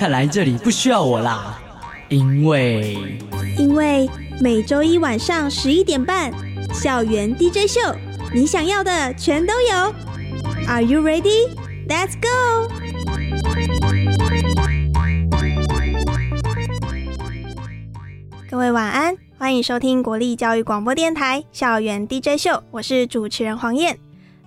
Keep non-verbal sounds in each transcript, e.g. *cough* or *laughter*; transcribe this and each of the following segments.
看来这里不需要我啦，因为因为每周一晚上十一点半，校园 DJ 秀，你想要的全都有。Are you ready? Let's go. 各位晚安，欢迎收听国立教育广播电台校园 DJ 秀，我是主持人黄燕。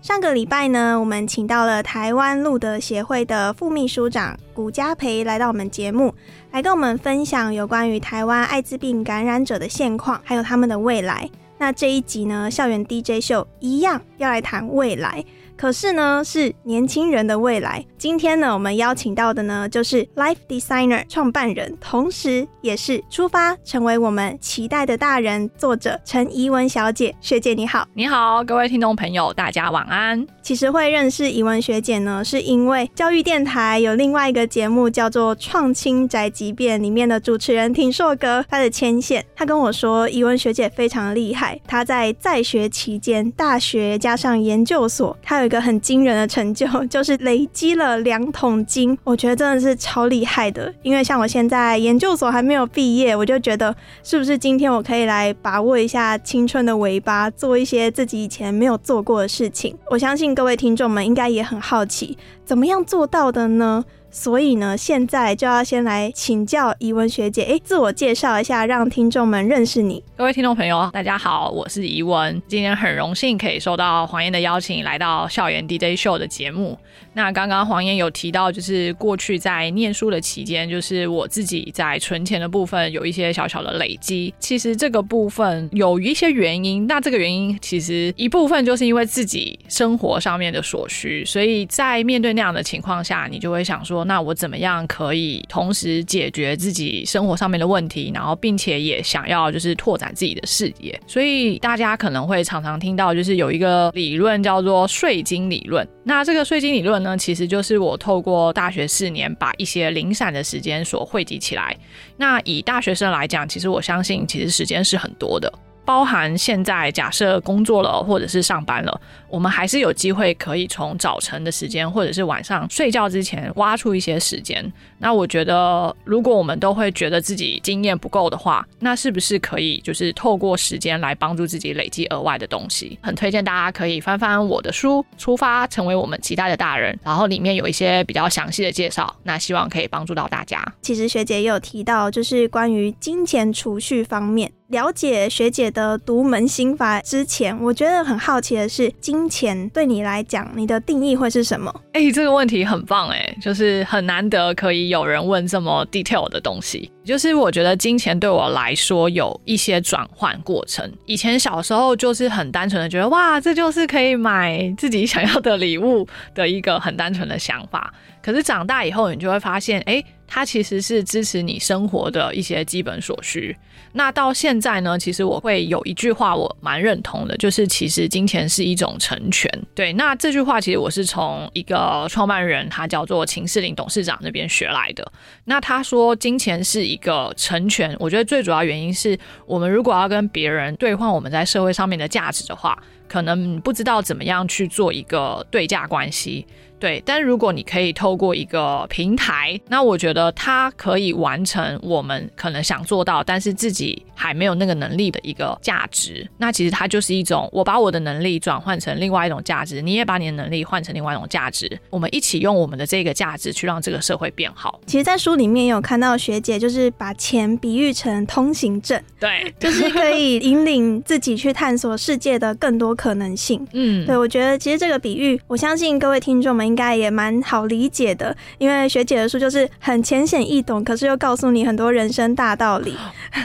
上个礼拜呢，我们请到了台湾路德协会的副秘书长古家培来到我们节目，来跟我们分享有关于台湾艾滋病感染者的现况，还有他们的未来。那这一集呢，校园 DJ 秀一样要来谈未来。可是呢，是年轻人的未来。今天呢，我们邀请到的呢，就是 Life Designer 创办人，同时也是出发成为我们期待的大人作者陈怡文小姐。学姐你好，你好，各位听众朋友，大家晚安。其实会认识怡文学姐呢，是因为教育电台有另外一个节目叫做《创青宅急便》里面的主持人挺硕哥，他的牵线，他跟我说，怡文学姐非常厉害。她在在学期间，大学加上研究所，他有一个很惊人的成就，*laughs* 就是累积了两桶金。我觉得真的是超厉害的。因为像我现在研究所还没有毕业，我就觉得是不是今天我可以来把握一下青春的尾巴，做一些自己以前没有做过的事情。我相信。各位听众们应该也很好奇，怎么样做到的呢？所以呢，现在就要先来请教怡文学姐，哎，自我介绍一下，让听众们认识你。各位听众朋友，大家好，我是怡文，今天很荣幸可以受到黄燕的邀请，来到校园 DJ 秀的节目。那刚刚黄燕有提到，就是过去在念书的期间，就是我自己在存钱的部分有一些小小的累积。其实这个部分有一些原因，那这个原因其实一部分就是因为自己生活上面的所需，所以在面对那样的情况下，你就会想说。那我怎么样可以同时解决自己生活上面的问题，然后并且也想要就是拓展自己的视野？所以大家可能会常常听到，就是有一个理论叫做税金理论。那这个税金理论呢，其实就是我透过大学四年把一些零散的时间所汇集起来。那以大学生来讲，其实我相信其实时间是很多的。包含现在假设工作了或者是上班了，我们还是有机会可以从早晨的时间或者是晚上睡觉之前挖出一些时间。那我觉得，如果我们都会觉得自己经验不够的话，那是不是可以就是透过时间来帮助自己累积额外的东西？很推荐大家可以翻翻我的书《出发成为我们期待的大人》，然后里面有一些比较详细的介绍，那希望可以帮助到大家。其实学姐也有提到，就是关于金钱储蓄方面。了解学姐的独门心法之前，我觉得很好奇的是，金钱对你来讲，你的定义会是什么？哎，这个问题很棒哎，就是很难得可以有人问这么 detail 的东西。就是我觉得金钱对我来说有一些转换过程。以前小时候就是很单纯的觉得，哇，这就是可以买自己想要的礼物的一个很单纯的想法。可是长大以后，你就会发现，哎。它其实是支持你生活的一些基本所需。那到现在呢，其实我会有一句话我蛮认同的，就是其实金钱是一种成全。对，那这句话其实我是从一个创办人，他叫做秦世林董事长那边学来的。那他说金钱是一个成全，我觉得最主要原因是我们如果要跟别人兑换我们在社会上面的价值的话，可能不知道怎么样去做一个对价关系。对，但如果你可以透过一个平台，那我觉得它可以完成我们可能想做到，但是自己还没有那个能力的一个价值。那其实它就是一种，我把我的能力转换成另外一种价值，你也把你的能力换成另外一种价值，我们一起用我们的这个价值去让这个社会变好。其实，在书里面有看到学姐就是把钱比喻成通行证，对，就是可以引领自己去探索世界的更多可能性。嗯，对我觉得其实这个比喻，我相信各位听众们。应该也蛮好理解的，因为学姐的书就是很浅显易懂，可是又告诉你很多人生大道理。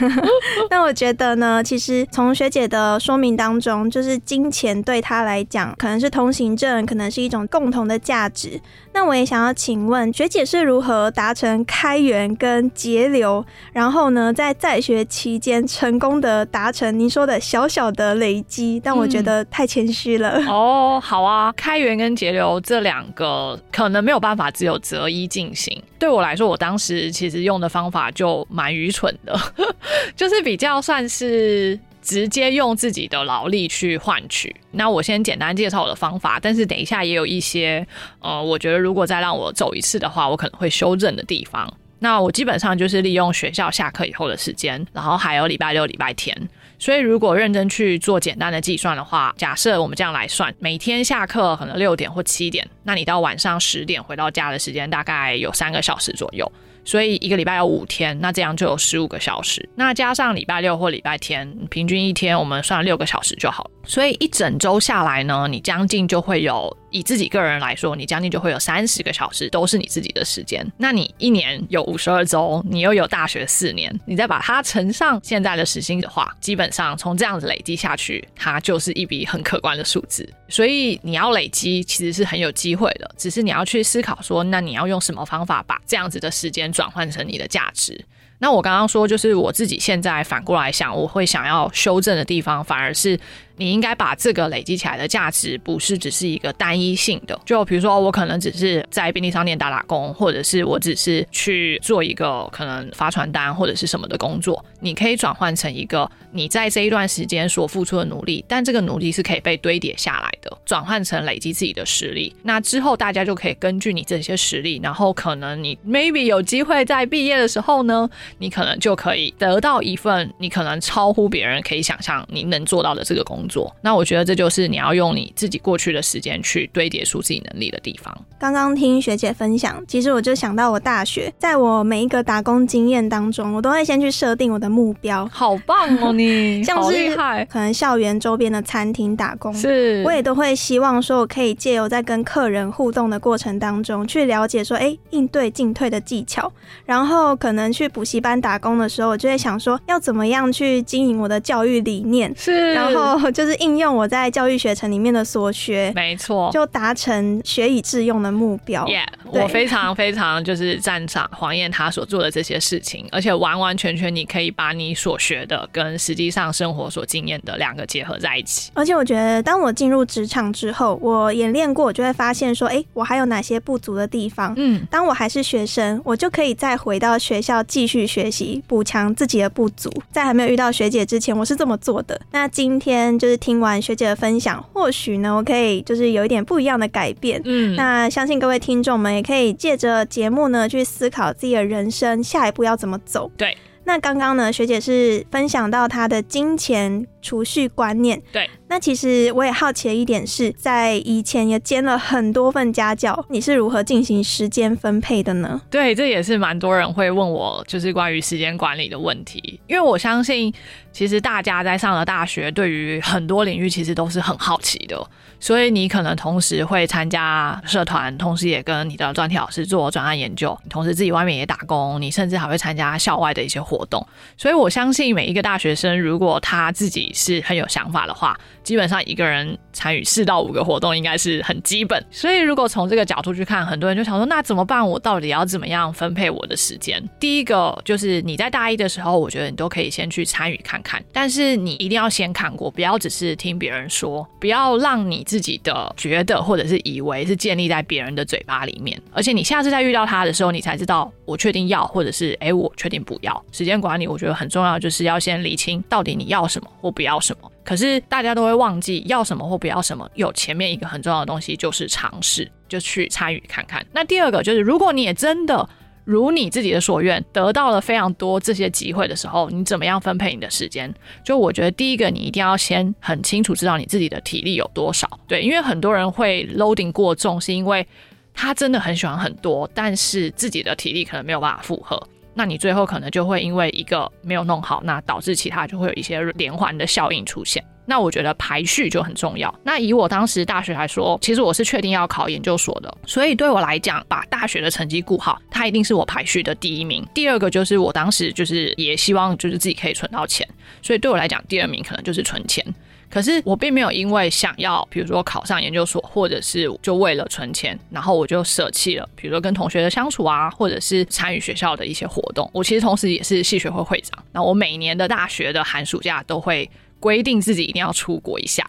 *laughs* 那我觉得呢，其实从学姐的说明当中，就是金钱对她来讲可能是通行证，可能是一种共同的价值。那我也想要请问学姐是如何达成开源跟节流，然后呢，在在学期间成功的达成您说的小小的累积，但我觉得太谦虚了。哦，好啊，开源跟节流这两个可能没有办法只有择一进行。对我来说，我当时其实用的方法就蛮愚蠢的，*laughs* 就是比较算是。直接用自己的劳力去换取。那我先简单介绍我的方法，但是等一下也有一些，呃，我觉得如果再让我走一次的话，我可能会修正的地方。那我基本上就是利用学校下课以后的时间，然后还有礼拜六、礼拜天。所以如果认真去做简单的计算的话，假设我们这样来算，每天下课可能六点或七点，那你到晚上十点回到家的时间大概有三个小时左右。所以一个礼拜有五天，那这样就有十五个小时。那加上礼拜六或礼拜天，平均一天我们算六个小时就好。所以一整周下来呢，你将近就会有。以自己个人来说，你将近就会有三十个小时都是你自己的时间。那你一年有五十二周，你又有大学四年，你再把它乘上现在的时薪的话，基本上从这样子累积下去，它就是一笔很可观的数字。所以你要累积，其实是很有机会的，只是你要去思考说，那你要用什么方法把这样子的时间转换成你的价值。那我刚刚说，就是我自己现在反过来想，我会想要修正的地方，反而是。你应该把这个累积起来的价值，不是只是一个单一性的。就比如说，我可能只是在便利商店打打工，或者是我只是去做一个可能发传单或者是什么的工作。你可以转换成一个你在这一段时间所付出的努力，但这个努力是可以被堆叠下来的，转换成累积自己的实力。那之后大家就可以根据你这些实力，然后可能你 maybe 有机会在毕业的时候呢，你可能就可以得到一份你可能超乎别人可以想象你能做到的这个工。作，那我觉得这就是你要用你自己过去的时间去堆叠出自己能力的地方。刚刚听学姐分享，其实我就想到我大学，在我每一个打工经验当中，我都会先去设定我的目标。好棒哦，你 *laughs* 像是可能校园周边的餐厅打工，是我也都会希望说，我可以借由在跟客人互动的过程当中，去了解说，哎，应对进退的技巧。然后可能去补习班打工的时候，我就会想说，要怎么样去经营我的教育理念。是，然后。就是应用我在教育学程里面的所学，没错，就达成学以致用的目标。Yeah，我非常非常就是赞赏黄燕她所做的这些事情，而且完完全全你可以把你所学的跟实际上生活所经验的两个结合在一起。而且我觉得，当我进入职场之后，我演练过，我就会发现说，哎，我还有哪些不足的地方？嗯，当我还是学生，我就可以再回到学校继续学习，补强自己的不足。在还没有遇到学姐之前，我是这么做的。那今天就。是听完学姐的分享，或许呢，我可以就是有一点不一样的改变。嗯，那相信各位听众们也可以借着节目呢，去思考自己的人生下一步要怎么走。对，那刚刚呢，学姐是分享到她的金钱储蓄观念。对。那其实我也好奇的一点是，在以前也兼了很多份家教，你是如何进行时间分配的呢？对，这也是蛮多人会问我，就是关于时间管理的问题。因为我相信，其实大家在上了大学，对于很多领域其实都是很好奇的，所以你可能同时会参加社团，同时也跟你的专题老师做专案研究，同时自己外面也打工，你甚至还会参加校外的一些活动。所以我相信每一个大学生，如果他自己是很有想法的话，基本上一个人参与四到五个活动应该是很基本，所以如果从这个角度去看，很多人就想说，那怎么办？我到底要怎么样分配我的时间？第一个就是你在大一的时候，我觉得你都可以先去参与看看，但是你一定要先看过，不要只是听别人说，不要让你自己的觉得或者是以为是建立在别人的嘴巴里面，而且你下次再遇到他的时候，你才知道我确定要，或者是哎我确定不要。时间管理我觉得很重要，就是要先理清到底你要什么或不要什么。可是大家都会忘记要什么或不要什么，有前面一个很重要的东西就是尝试，就去参与看看。那第二个就是，如果你也真的如你自己的所愿，得到了非常多这些机会的时候，你怎么样分配你的时间？就我觉得第一个，你一定要先很清楚知道你自己的体力有多少。对，因为很多人会 loading 过重，是因为他真的很喜欢很多，但是自己的体力可能没有办法负荷。那你最后可能就会因为一个没有弄好，那导致其他就会有一些连环的效应出现。那我觉得排序就很重要。那以我当时大学来说，其实我是确定要考研究所的，所以对我来讲，把大学的成绩顾好，它一定是我排序的第一名。第二个就是我当时就是也希望就是自己可以存到钱，所以对我来讲，第二名可能就是存钱。可是我并没有因为想要，比如说考上研究所，或者是就为了存钱，然后我就舍弃了，比如说跟同学的相处啊，或者是参与学校的一些活动。我其实同时也是系学会会长，那我每年的大学的寒暑假都会。规定自己一定要出国一下，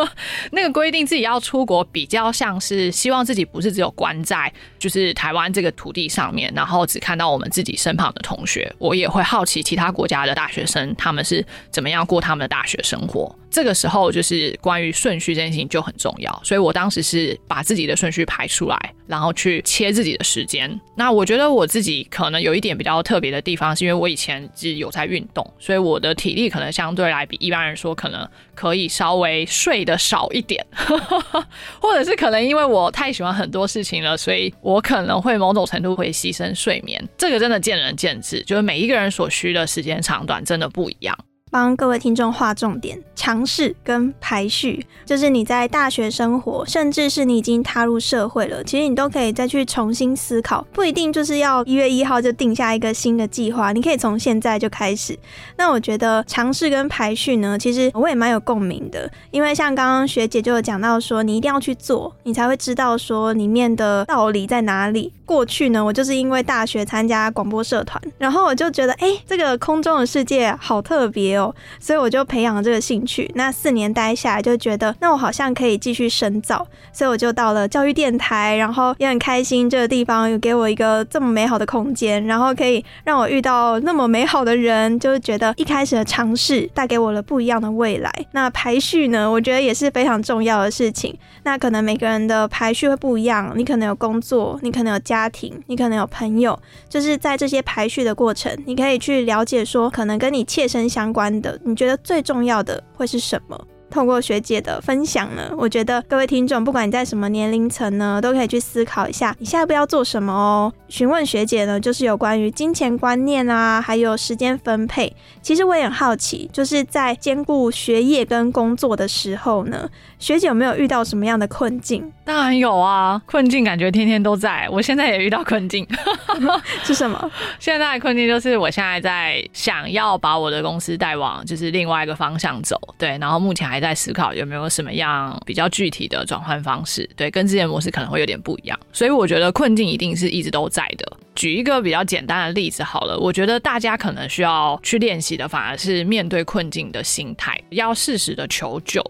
*laughs* 那个规定自己要出国，比较像是希望自己不是只有关在就是台湾这个土地上面，然后只看到我们自己身旁的同学。我也会好奇其他国家的大学生他们是怎么样过他们的大学生活。这个时候就是关于顺序这件事情就很重要，所以我当时是把自己的顺序排出来，然后去切自己的时间。那我觉得我自己可能有一点比较特别的地方，是因为我以前是有在运动，所以我的体力可能相对来比一般人说可能可以稍微睡得少一点，*laughs* 或者是可能因为我太喜欢很多事情了，所以我可能会某种程度会牺牲睡眠。这个真的见仁见智，就是每一个人所需的时间长短真的不一样。帮各位听众划重点，尝试跟排序，就是你在大学生活，甚至是你已经踏入社会了，其实你都可以再去重新思考，不一定就是要一月一号就定下一个新的计划，你可以从现在就开始。那我觉得尝试跟排序呢，其实我也蛮有共鸣的，因为像刚刚学姐就有讲到说，你一定要去做，你才会知道说里面的道理在哪里。过去呢，我就是因为大学参加广播社团，然后我就觉得，哎，这个空中的世界好特别哦，所以我就培养了这个兴趣。那四年待下来，就觉得，那我好像可以继续深造，所以我就到了教育电台，然后也很开心，这个地方有给我一个这么美好的空间，然后可以让我遇到那么美好的人，就是觉得一开始的尝试带给我了不一样的未来。那排序呢，我觉得也是非常重要的事情。那可能每个人的排序会不一样，你可能有工作，你可能有家。家庭，你可能有朋友，就是在这些排序的过程，你可以去了解说，可能跟你切身相关的，你觉得最重要的会会是什么？透过学姐的分享呢，我觉得各位听众，不管你在什么年龄层呢，都可以去思考一下，你下一步要做什么哦。询问学姐呢，就是有关于金钱观念啊，还有时间分配。其实我也很好奇，就是在兼顾学业跟工作的时候呢，学姐有没有遇到什么样的困境？当然有啊，困境感觉天天都在。我现在也遇到困境，*laughs* 是什么？现在的困境就是我现在在想要把我的公司带往就是另外一个方向走，对，然后目前还在思考有没有什么样比较具体的转换方式，对，跟之前模式可能会有点不一样。所以我觉得困境一定是一直都在的。举一个比较简单的例子好了，我觉得大家可能需要去练习的，反而是面对困境的心态，要适时的求救。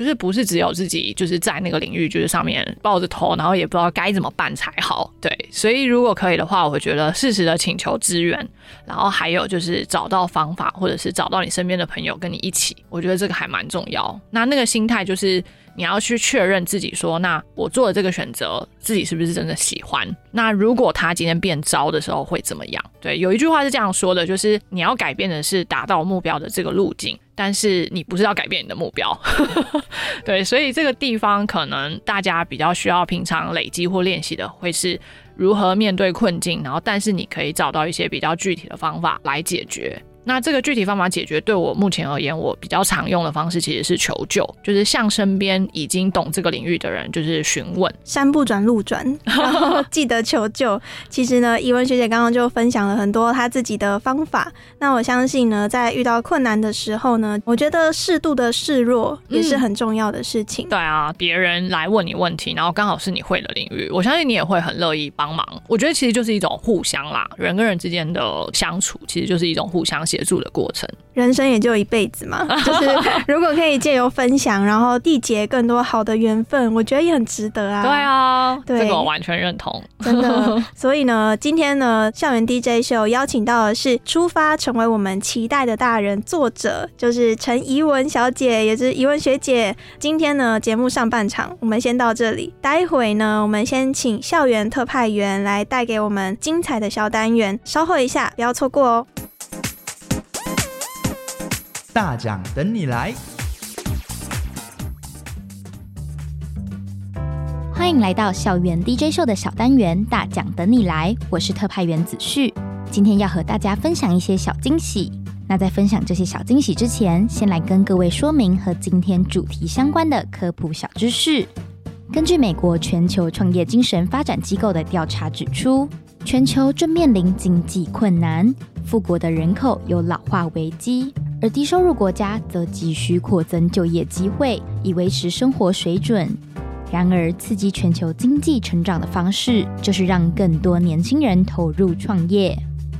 就是不是只有自己就是在那个领域就是上面抱着头，然后也不知道该怎么办才好。对，所以如果可以的话，我觉得适时的请求支援，然后还有就是找到方法，或者是找到你身边的朋友跟你一起，我觉得这个还蛮重要。那那个心态就是你要去确认自己说，那我做的这个选择，自己是不是真的喜欢？那如果他今天变糟的时候会怎么样？对，有一句话是这样说的，就是你要改变的是达到目标的这个路径。但是你不是要改变你的目标，*laughs* 对，所以这个地方可能大家比较需要平常累积或练习的，会是如何面对困境，然后但是你可以找到一些比较具体的方法来解决。那这个具体方法解决，对我目前而言，我比较常用的方式其实是求救，就是向身边已经懂这个领域的人，就是询问，山不转路转，*laughs* 然后记得求救。其实呢，怡文学姐刚刚就分享了很多她自己的方法。那我相信呢，在遇到困难的时候呢，我觉得适度的示弱也是很重要的事情。对啊，别人来问你问题，然后刚好是你会的领域，我相信你也会很乐意帮忙。我觉得其实就是一种互相啦，人跟人之间的相处，其实就是一种互相。协助的过程，人生也就一辈子嘛，*laughs* 就是如果可以借由分享，然后缔结更多好的缘分，我觉得也很值得啊。对啊，这个我完全认同，真的。*laughs* 所以呢，今天呢，校园 DJ 秀邀请到的是出发成为我们期待的大人，作者就是陈怡文小姐，也是怡文学姐。今天呢，节目上半场我们先到这里，待会呢，我们先请校园特派员来带给我们精彩的小单元，稍后一下不要错过哦。大奖等你来！欢迎来到校园 DJ 秀的小单元“大奖等你来”，我是特派员子旭，今天要和大家分享一些小惊喜。那在分享这些小惊喜之前，先来跟各位说明和今天主题相关的科普小知识。根据美国全球创业精神发展机构的调查指出，全球正面临经济困难。富国的人口有老化危机，而低收入国家则急需扩增就业机会，以维持生活水准。然而，刺激全球经济成长的方式，就是让更多年轻人投入创业。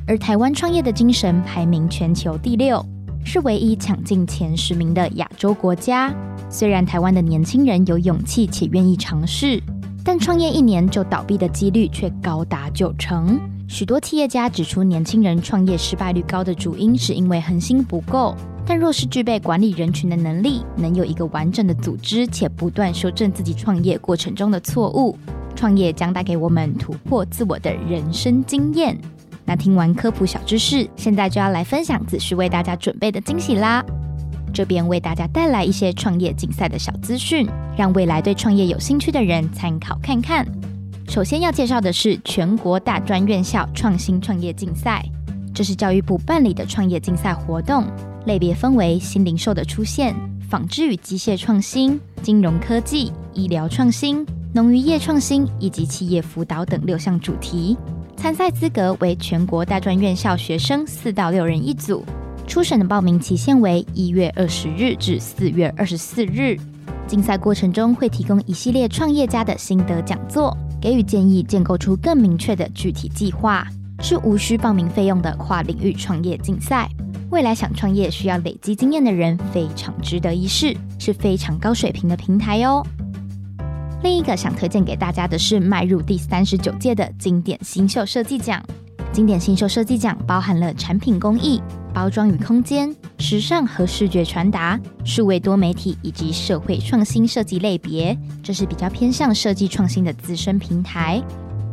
而台湾创业的精神排名全球第六，是唯一抢进前十名的亚洲国家。虽然台湾的年轻人有勇气且愿意尝试，但创业一年就倒闭的几率却高达九成。许多企业家指出，年轻人创业失败率高的主因是因为恒心不够。但若是具备管理人群的能力，能有一个完整的组织，且不断修正自己创业过程中的错误，创业将带给我们突破自我的人生经验。那听完科普小知识，现在就要来分享子旭为大家准备的惊喜啦！这边为大家带来一些创业竞赛的小资讯，让未来对创业有兴趣的人参考看看。首先要介绍的是全国大专院校创新创业竞赛，这是教育部办理的创业竞赛活动，类别分为新零售的出现、纺织与机械创新、金融科技、医疗创新、农渔业创新以及企业辅导等六项主题。参赛资格为全国大专院校学生四到六人一组，初审的报名期限为一月二十日至四月二十四日。竞赛过程中会提供一系列创业家的心得讲座，给予建议，建构出更明确的具体计划，是无需报名费用的跨领域创业竞赛。未来想创业需要累积经验的人非常值得一试，是非常高水平的平台哦。另一个想推荐给大家的是迈入第三十九届的经典新秀设计奖。经典新秀设计奖包含了产品工艺、包装与空间、时尚和视觉传达、数位多媒体以及社会创新设计类别，这是比较偏向设计创新的资深平台。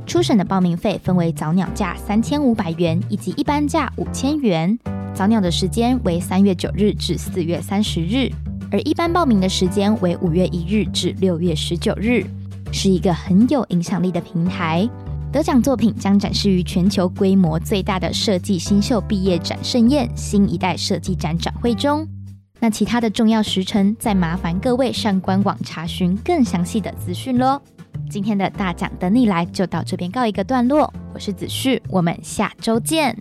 初审的报名费分为早鸟价三千五百元以及一般价五千元。早鸟的时间为三月九日至四月三十日。而一般报名的时间为五月一日至六月十九日，是一个很有影响力的平台。得奖作品将展示于全球规模最大的设计新秀毕业展盛宴——新一代设计展展会中。那其他的重要时辰，再麻烦各位上官网查询更详细的资讯喽。今天的大奖等你来，就到这边告一个段落。我是子旭，我们下周见。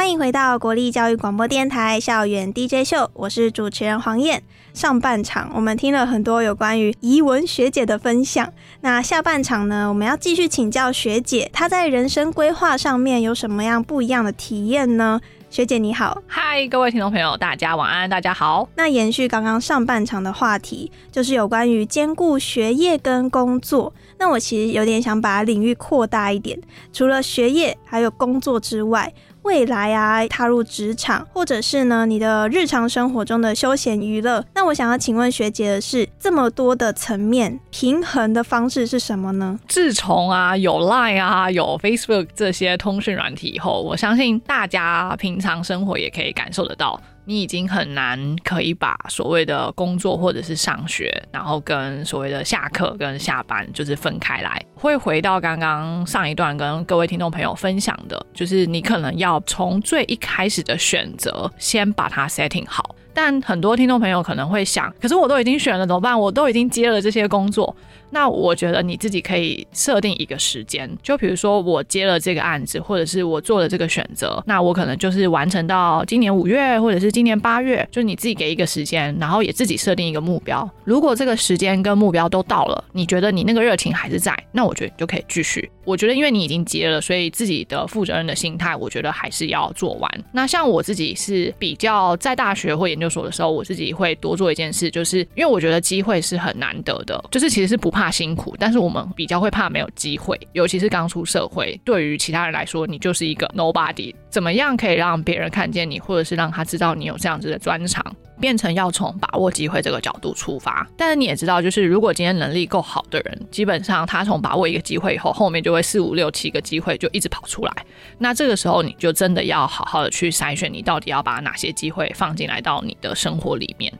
欢迎回到国立教育广播电台校园 DJ 秀，我是主持人黄燕。上半场我们听了很多有关于怡文学姐的分享，那下半场呢，我们要继续请教学姐，她在人生规划上面有什么样不一样的体验呢？学姐你好，嗨，各位听众朋友，大家晚安，大家好。那延续刚刚上半场的话题，就是有关于兼顾学业跟工作。那我其实有点想把领域扩大一点，除了学业还有工作之外。未来啊，踏入职场，或者是呢，你的日常生活中的休闲娱乐。那我想要请问学姐的是，这么多的层面，平衡的方式是什么呢？自从啊有 Line 啊有 Facebook 这些通讯软体以后，我相信大家平常生活也可以感受得到。你已经很难可以把所谓的工作或者是上学，然后跟所谓的下课跟下班就是分开来。会回到刚刚上一段跟各位听众朋友分享的，就是你可能要从最一开始的选择先把它 setting 好。但很多听众朋友可能会想，可是我都已经选了怎么办？我都已经接了这些工作。那我觉得你自己可以设定一个时间，就比如说我接了这个案子，或者是我做了这个选择，那我可能就是完成到今年五月，或者是今年八月，就你自己给一个时间，然后也自己设定一个目标。如果这个时间跟目标都到了，你觉得你那个热情还是在，那我觉得你就可以继续。我觉得因为你已经接了，所以自己的负责任的心态，我觉得还是要做完。那像我自己是比较在大学或研究所的时候，我自己会多做一件事，就是因为我觉得机会是很难得的，就是其实是不怕。怕辛苦，但是我们比较会怕没有机会，尤其是刚出社会，对于其他人来说，你就是一个 nobody。怎么样可以让别人看见你，或者是让他知道你有这样子的专长？变成要从把握机会这个角度出发，但是你也知道，就是如果今天能力够好的人，基本上他从把握一个机会以后，后面就会四五六七个机会就一直跑出来。那这个时候你就真的要好好的去筛选，你到底要把哪些机会放进来到你的生活里面。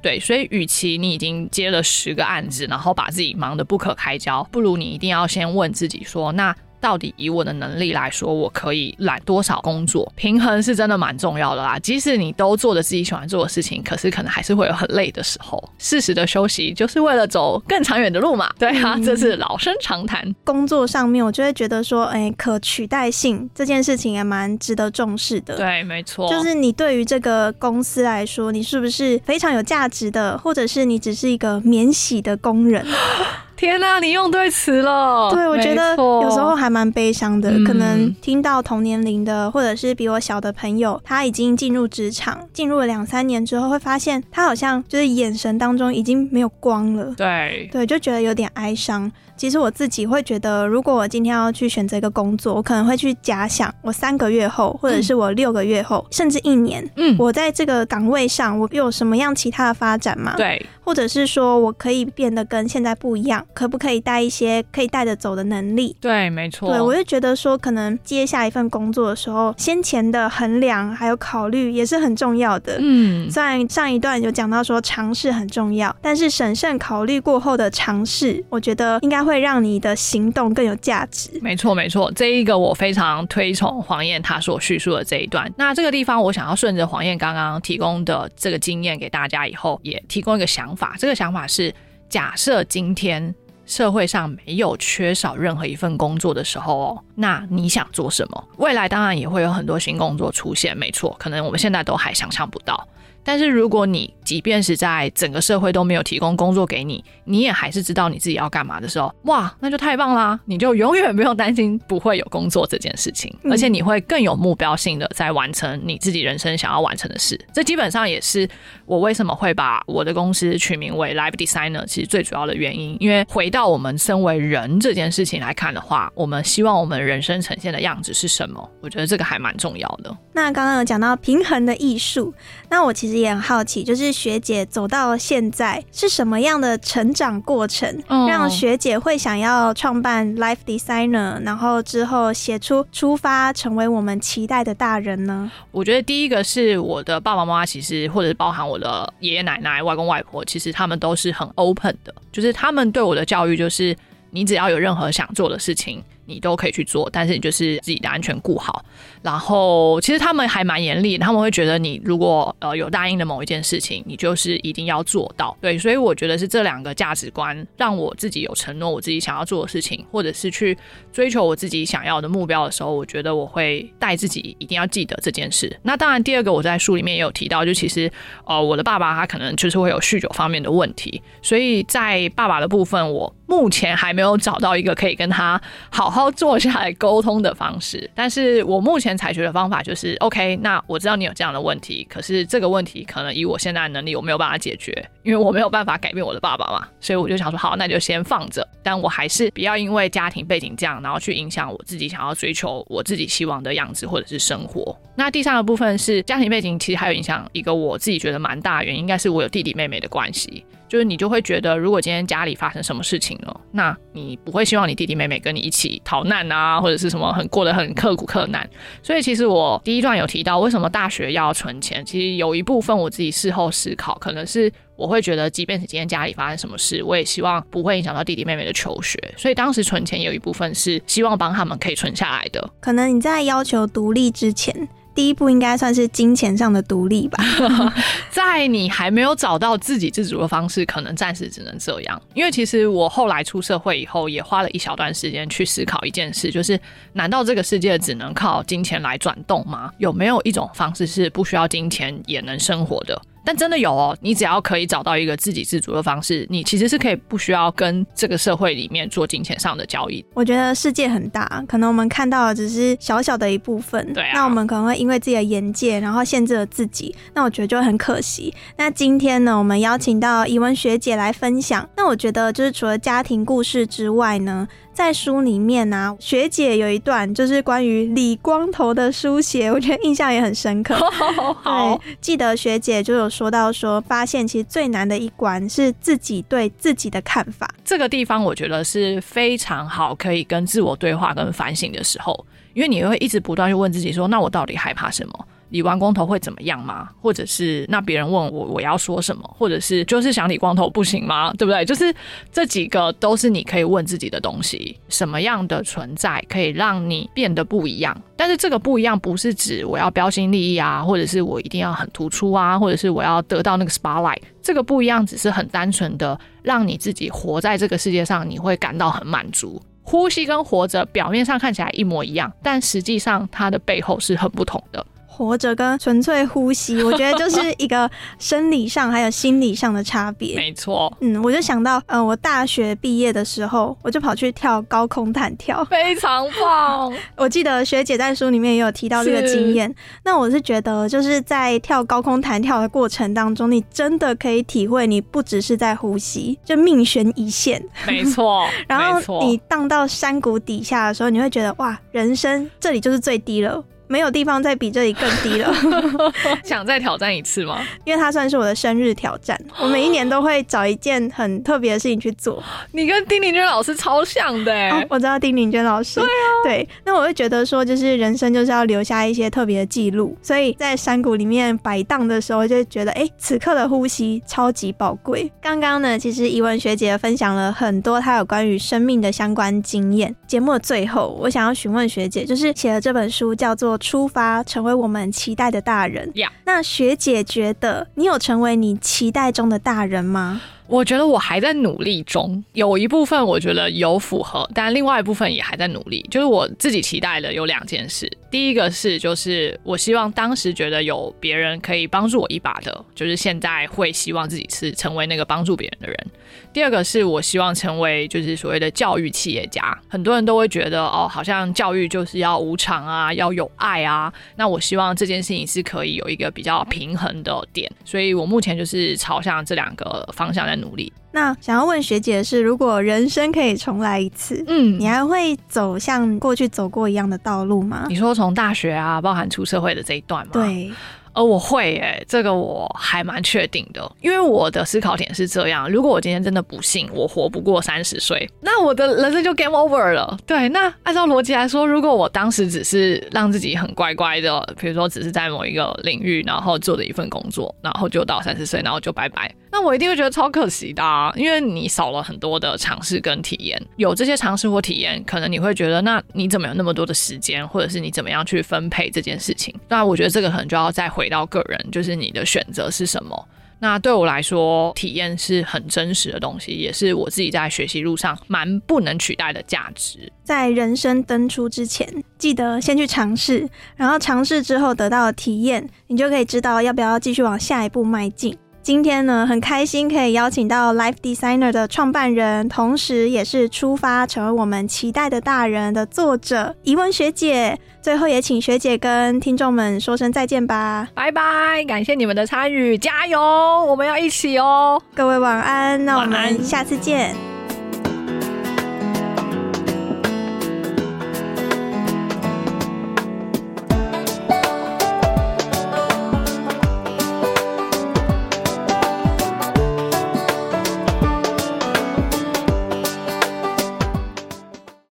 对，所以与其你已经接了十个案子，然后把自己忙得不可开交，不如你一定要先问自己说，那。到底以我的能力来说，我可以揽多少工作？平衡是真的蛮重要的啦。即使你都做着自己喜欢做的事情，可是可能还是会有很累的时候。适时的休息就是为了走更长远的路嘛。对啊，这是老生常谈。工作上面，我就会觉得说，哎，可取代性这件事情也蛮值得重视的。对，没错，就是你对于这个公司来说，你是不是非常有价值的，或者是你只是一个免洗的工人？*gasps* 天哪，你用对词了。对，我觉得有时候还蛮悲伤的。嗯可能听到同年龄的，或者是比我小的朋友，他已经进入职场，进入了两三年之后，会发现他好像就是眼神当中已经没有光了。对，对，就觉得有点哀伤。其实我自己会觉得，如果我今天要去选择一个工作，我可能会去假想我三个月后，或者是我六个月后，甚至一年，嗯，我在这个岗位上，我有什么样其他的发展吗？，对，或者是说我可以变得跟现在不一样，可不可以带一些可以带着走的能力？对，没错。对，我就觉得说，可能接下一份工作的时候，先前的衡量还有考虑也是很重要的。嗯，虽然上一段有讲到说尝试很重要，但是审慎考虑过后的尝试，我觉得应该会让你的行动更有价值。没错，没错，这一个我非常推崇黄燕她所叙述的这一段。那这个地方，我想要顺着黄燕刚刚提供的这个经验给大家，以后也提供一个想法。这个想法是，假设今天社会上没有缺少任何一份工作的时候，那你想做什么？未来当然也会有很多新工作出现，没错，可能我们现在都还想象不到。但是如果你即便是在整个社会都没有提供工作给你，你也还是知道你自己要干嘛的时候，哇，那就太棒啦！你就永远不用担心不会有工作这件事情，嗯而且你会更有目标性的在完成你自己人生想要完成的事。这基本上也是我为什么会把我的公司取名为 Live Designer，其实最主要的原因。因为回到我们身为人这件事情来看的话，我们希望我们人生呈现的样子是什么？我觉得这个还蛮重要的。那刚刚有讲到平衡的艺术，那我其实也很好奇，就是学姐走到现在是什么样的成长过程，哦让学姐会想要创办 Life Designer，然后之后写出出发成为我们期待的大人呢？我觉得第一个是我的爸爸妈妈，其实或者是包含我的爷爷奶奶、外公外婆，其实他们都是很 open 的，就是他们对我的教育就是，你只要有任何想做的事情，你都可以去做，但是你就是自己的安全顾好。然后其实他们还蛮严厉，他们会觉得你如果呃有答应的某一件事情，你就是一定要做到。对，所以我觉得是这两个价值观让我自己有承诺我自己想要做的事情，或者是去追求我自己想要的目标的时候，我觉得我会带自己一定要记得这件事。那当然，第二个我在书里面也有提到，就其实呃我的爸爸他可能就是会有酗酒方面的问题，所以在爸爸的部分，我目前还没有找到一个可以跟他好好坐下来沟通的方式。但是我目前采取的方法就是，OK，那我知道你有这样的问题，可是这个问题可能以我现在的能力，我没有办法解决，因为我没有办法改变我的爸爸嘛，所以我就想说，好，那就先放着。但我还是不要因为家庭背景这样，然后去影响我自己想要追求我自己希望的样子或者是生活。那第三个部分是家庭背景，其实还有影响一个我自己觉得蛮大的原因，应该是我有弟弟妹妹的关系。就是你就会觉得，如果今天家里发生什么事情了，那你不会希望你弟弟妹妹跟你一起逃难啊，或者是什么很过得很刻苦克难。所以其实我第一段有提到，为什么大学要存钱，其实有一部分我自己事后思考，可能是我会觉得，即便是今天家里发生什么事，我也希望不会影响到弟弟妹妹的求学。所以当时存钱有一部分是希望帮他们可以存下来的。可能你在要求独立之前，第一步应该算是金钱上的独立吧。*laughs* 在你还没有找到自给自足的方式，可能暂时只能这样。因为其实我后来出社会以后，也花了一小段时间去思考一件事，就是难道这个世界只能靠金钱来转动吗？有没有一种方式是不需要金钱也能生活的？但真的有哦，你只要可以找到一个自给自足的方式，你其实是可以不需要跟这个社会里面做金钱上的交易。我觉得世界很大，可能我们看到的只是小小的一部分。对啊那我们可能会因为自己的眼界，然后限制了自己。那我觉得就很可惜。那今天呢，我们邀请到怡文学姐来分享。那我觉得就是除了家庭故事之外呢，在书里面呢、学姐有一段就是关于李光头的书写，我觉得印象也很深刻。*laughs* 好，对，记得学姐就有说到说，发现其实最难的一关是自己对自己的看法。这个地方我觉得是非常好，可以跟自我对话跟反省的时候，因为你会一直不断去问自己说，那我到底害怕什么？理完光头会怎么样吗？或者是那别人问我我要说什么？或者是就是想理光头不行吗？对不对？就是这几个都是你可以问自己的东西。什么样的存在可以让你变得不一样？但是这个不一样不是指我要标新立异啊，或者是我一定要很突出啊，或者是我要得到那个 spotlight。这个不一样只是很单纯的让你自己活在这个世界上，你会感到很满足。呼吸跟活着表面上看起来一模一样，但实际上它的背后是很不同的。活着跟纯粹呼吸，*laughs* 我觉得就是一个生理上还有心理上的差别。没错，嗯，我就想到，嗯，我大学毕业的时候，我就跑去跳高空弹跳，非常棒。*laughs* 我记得学姐在书里面也有提到这个经验。那我是觉得，就是在跳高空弹跳的过程当中，你真的可以体会，你不只是在呼吸，就命悬一线。没错，*laughs* 然后你荡到山谷底下的时候，你会觉得，哇，人生这里就是最低了。没有地方再比这里更低了，*laughs* 想再挑战一次吗？*laughs* 因为它算是我的生日挑战，*gasps* 我每一年都会找一件很特别的事情去做。你跟丁玲娟老师超像的，我知道丁玲娟老师。对啊，对，那我会觉得说，就是人生就是要留下一些特别的记录，所以在山谷里面摆荡的时候，就觉得哎，此刻的呼吸超级宝贵。刚刚呢，其实怡文学姐分享了很多她有关于生命的相关经验。节目的最后，我想要询问学姐，就是写了这本书叫做。出发，成为我们期待的大人。那学姐觉得，你有成为你期待中的大人吗？我觉得我还在努力中，有一部分我觉得有符合，但另外一部分也还在努力。就是我自己期待的有两件事，第一个是就是我希望当时觉得有别人可以帮助我一把的，就是现在会希望自己是成为那个帮助别人的人。第二个是我希望成为就是所谓的教育企业家。很多人都会觉得哦，好像教育就是要无偿啊，要有爱啊。那我希望这件事情是可以有一个比较平衡的点，所以我目前就是朝向这两个方向在。努力。那想要问学姐的是，如果人生可以重来一次，嗯，你还会走向过去走过一样的道路吗？你说从大学啊，包含出社会的这一段吗？对。呃，我会诶，这个我还蛮确定的，因为我的思考点是这样：如果我今天真的不幸我活不过三十岁，那我的人生就 game over 了。对，那按照逻辑来说，如果我当时只是让自己很乖乖的，比如说只是在某一个领域，然后做的一份工作，然后就到三十岁，然后就拜拜，那我一定会觉得超可惜的，因为你少了很多的尝试跟体验。有这些尝试或体验，可能你会觉得，那你怎么有那么多的时间，或者是你怎么样去分配这件事情？那我觉得这个可能就要再回到个人，就是你的选择是什么。那对我来说，体验是很真实的东西，也是我自己在学习路上蛮不能取代的价值。在人生登出之前，记得先去尝试，然后尝试之后得到的体验，你就可以知道要不要继续往下一步迈进。今天呢，很开心可以邀请到 Life Designer 的创办人，同时也是出发成为我们期待的大人的作者怡文学姐。最后也请学姐跟听众们说声再见吧，拜拜！感谢你们的参与，加油，我们要一起哦！各位晚安，那我们下次见。